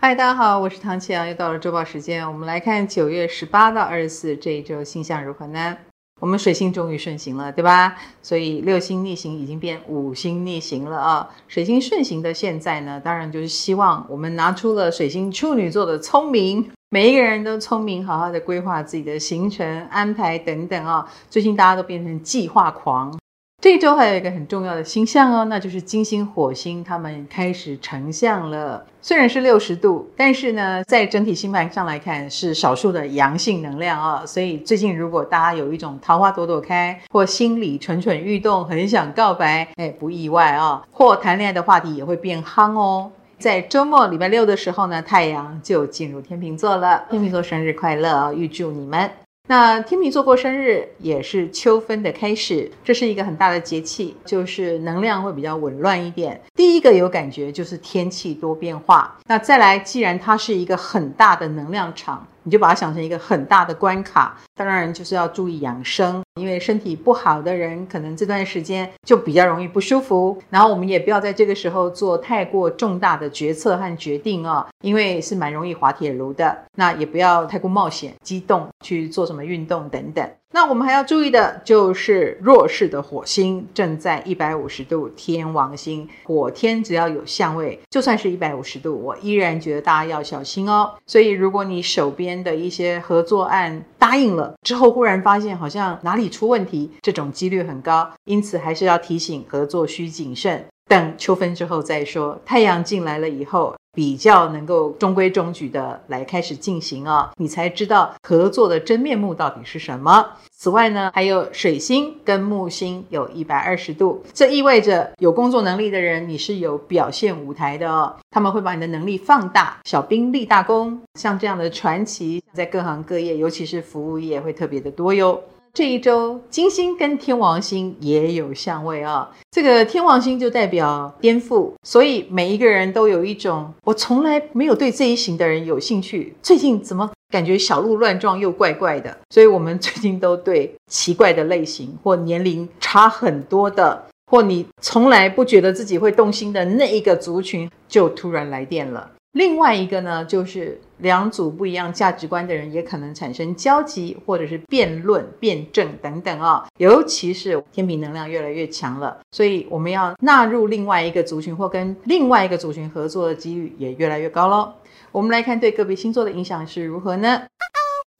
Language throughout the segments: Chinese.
嗨，大家好，我是唐綺阳，又到了周报时间，我们来看九月十八到二十四这一周星象如何呢？我们水星终于顺行了，对吧？所以六星逆行已经变五星逆行了啊！水星顺行的现在呢，当然就是希望我们拿出了水星处女座的聪明，每一个人都聪明，好好的规划自己的行程安排等等啊！最近大家都变成计划狂。这一周还有一个很重要的星象哦，那就是金星、火星，他们开始成相了。虽然是六十度，但是呢，在整体星盘上来看，是少数的阳性能量哦。所以最近如果大家有一种桃花朵朵开，或心里蠢蠢欲动，很想告白，哎，不意外哦。或谈恋爱的话题也会变夯哦。在周末礼拜六的时候呢，太阳就进入天秤座了。天秤座生日快乐，预祝你们。那天秤座过生日也是秋分的开始，这是一个很大的节气，就是能量会比较紊乱一点。第一个有感觉就是天气多变化。那再来，既然它是一个很大的能量场。你就把它想成一个很大的关卡，当然就是要注意养生，因为身体不好的人可能这段时间就比较容易不舒服。然后我们也不要在这个时候做太过重大的决策和决定哦，因为是蛮容易滑铁卢的。那也不要太过冒险、激动去做什么运动等等。那我们还要注意的就是弱势的火星正在一百五十度天王星，火天只要有相位，就算是一百五十度，我依然觉得大家要小心哦。所以如果你手边的一些合作案答应了之后，忽然发现好像哪里出问题，这种几率很高，因此还是要提醒合作需谨慎。等秋分之后再说，太阳进来了以后，比较能够中规中矩的来开始进行啊、哦，你才知道合作的真面目到底是什么。此外呢，还有水星跟木星有一百二十度，这意味着有工作能力的人，你是有表现舞台的哦，他们会把你的能力放大，小兵立大功，像这样的传奇在各行各业，尤其是服务业会特别的多哟。这一周，金星跟天王星也有相位啊、这个天王星就代表颠覆，所以每一个人都有一种我从来没有对这一型的人有兴趣。最近怎么感觉小鹿乱撞又怪怪的？所以我们最近都对奇怪的类型或年龄差很多的，或你从来不觉得自己会动心的那一个族群，就突然来电了。另外一个呢，就是两组不一样价值观的人也可能产生交集，或者是辩论、辩证等等啊、哦。尤其是天秤能量越来越强了，所以我们要纳入另外一个族群或跟另外一个族群合作的几率也越来越高喽。我们来看对个别星座的影响是如何呢？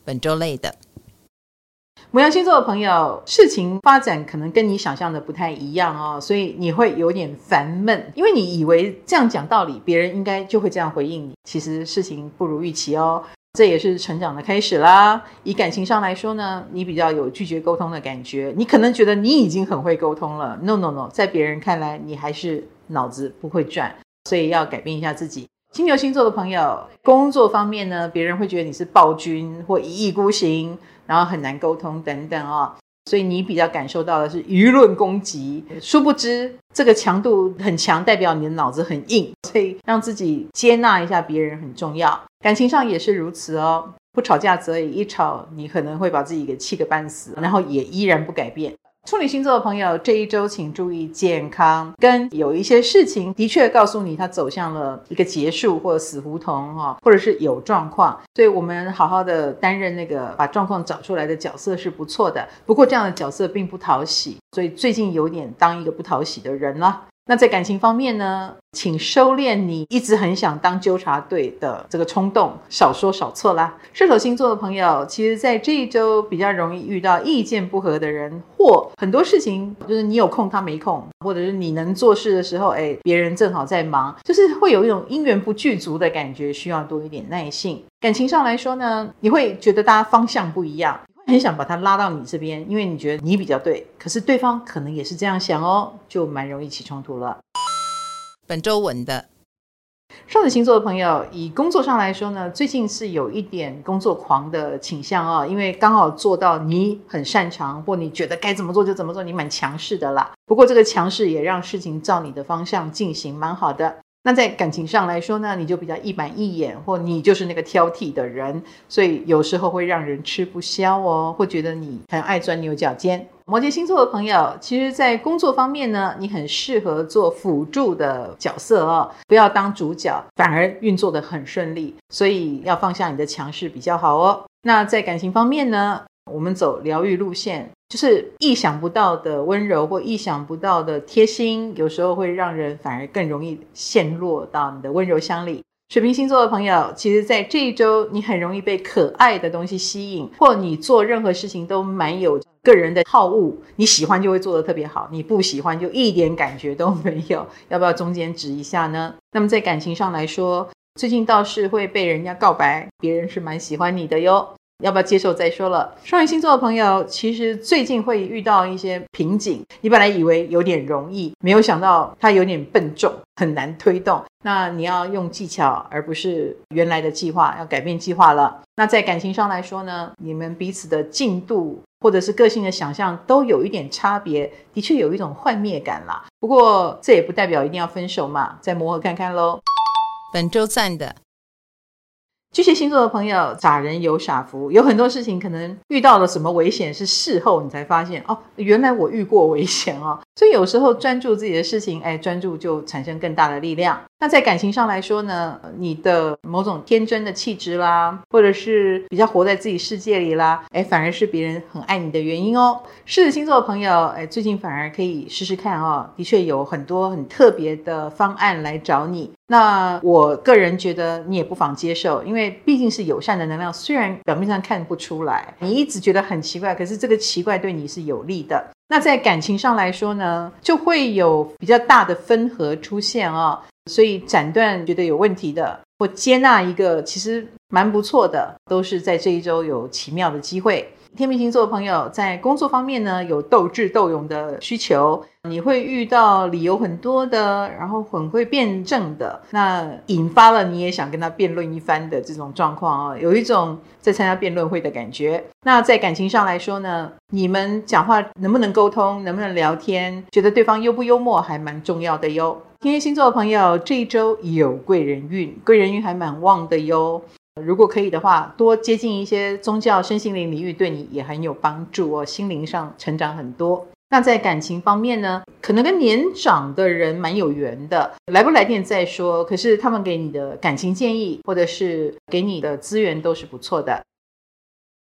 本周类的。牡羊星座的朋友，事情发展可能跟你想象的不太一样哦，所以你会有点烦闷，因为你以为这样讲道理，别人应该就会这样回应你。其实事情不如预期哦，这也是成长的开始啦。以感情上来说呢，你比较有拒绝沟通的感觉，你可能觉得你已经很会沟通了。No No No，在别人看来，你还是脑子不会转，所以要改变一下自己。金牛星座的朋友，工作方面呢，别人会觉得你是暴君或一意孤行，然后很难沟通等等哦，所以你比较感受到的是舆论攻击。殊不知，这个强度很强，代表你的脑子很硬，所以让自己接纳一下别人很重要。感情上也是如此哦，不吵架则已，一吵你可能会把自己给气个半死，然后也依然不改变。处女星座的朋友，这一周请注意健康，跟有一些事情的确告诉你，它走向了一个结束或者死胡同哈，或者是有状况，所以我们好好的担任那个把状况找出来的角色是不错的。不过这样的角色并不讨喜，所以最近有点当一个不讨喜的人了。那在感情方面呢，请收敛你一直很想当纠察队的这个冲动，少说少错啦。射手星座的朋友，其实在这一周比较容易遇到意见不合的人，或很多事情就是你有空他没空，或者是你能做事的时候，哎，别人正好在忙，就是会有一种因缘不具足的感觉，需要多一点耐性。感情上来说呢，你会觉得大家方向不一样。很想把他拉到你这边，因为你觉得你比较对，可是对方可能也是这样想哦，就蛮容易起冲突了。本周稳的双子星座的朋友，以工作上来说呢，最近是有一点工作狂的倾向哦，因为刚好做到你很擅长，或你觉得该怎么做就怎么做，你蛮强势的啦。不过这个强势也让事情照你的方向进行，蛮好的。那在感情上来说呢，你就比较一板一眼，或你就是那个挑剔的人，所以有时候会让人吃不消哦，会觉得你很爱钻牛角尖。摩羯星座的朋友，其实，在工作方面呢，你很适合做辅助的角色哦，不要当主角，反而运作得很顺利。所以要放下你的强势比较好哦。那在感情方面呢，我们走疗愈路线，就是意想不到的温柔或意想不到的贴心，有时候会让人反而更容易陷落到你的温柔乡里。水瓶星座的朋友，其实，在这一周，你很容易被可爱的东西吸引，或你做任何事情都蛮有个人的好恶。你喜欢就会做得特别好，你不喜欢就一点感觉都没有。要不要中间指一下呢？那么在感情上来说，最近倒是会被人家告白，别人是蛮喜欢你的哟。要不要接受再说了。双鱼星座的朋友，其实最近会遇到一些瓶颈。你本来以为有点容易，没有想到它有点笨重，很难推动。那你要用技巧，而不是原来的计划，要改变计划了。那在感情上来说呢，你们彼此的进度或者是个性的想象都有一点差别，的确有一种幻灭感啦。不过这也不代表一定要分手嘛，再磨合看看喽。本周赞的。巨蟹星座的朋友，傻人有傻福，有很多事情可能遇到了什么危险，是事后你才发现哦，原来我遇过危险哦。所以有时候专注自己的事情，哎，专注就产生更大的力量。那在感情上来说呢，你的某种天真的气质啦，或者是比较活在自己世界里啦，哎，反而是别人很爱你的原因哦。狮子星座的朋友，哎，最近反而可以试试看哦，的确有很多很特别的方案来找你。那我个人觉得你也不妨接受，因为毕竟是友善的能量，虽然表面上看不出来，你一直觉得很奇怪，可是这个奇怪对你是有利的。那在感情上来说呢，就会有比较大的分合出现啊，所以斩断觉得有问题的，或接纳一个其实蛮不错的，都是在这一周有奇妙的机会。天秤星座的朋友在工作方面呢，有斗智斗勇的需求，你会遇到理由很多的，然后很会辩证的，那引发了你也想跟他辩论一番的这种状况啊，有一种在参加辩论会的感觉。那在感情上来说呢，你们讲话能不能沟通，能不能聊天，觉得对方幽不幽默，还蛮重要的哟。天蝎星座的朋友这一周有贵人运，贵人人运还蛮旺的哟。如果可以的话，多接近一些宗教、身心灵领域，对你也很有帮助哦，心灵上成长很多。那在感情方面呢，可能跟年长的人蛮有缘的，来不来电再说。可是他们给你的感情建议，或者是给你的资源都是不错的。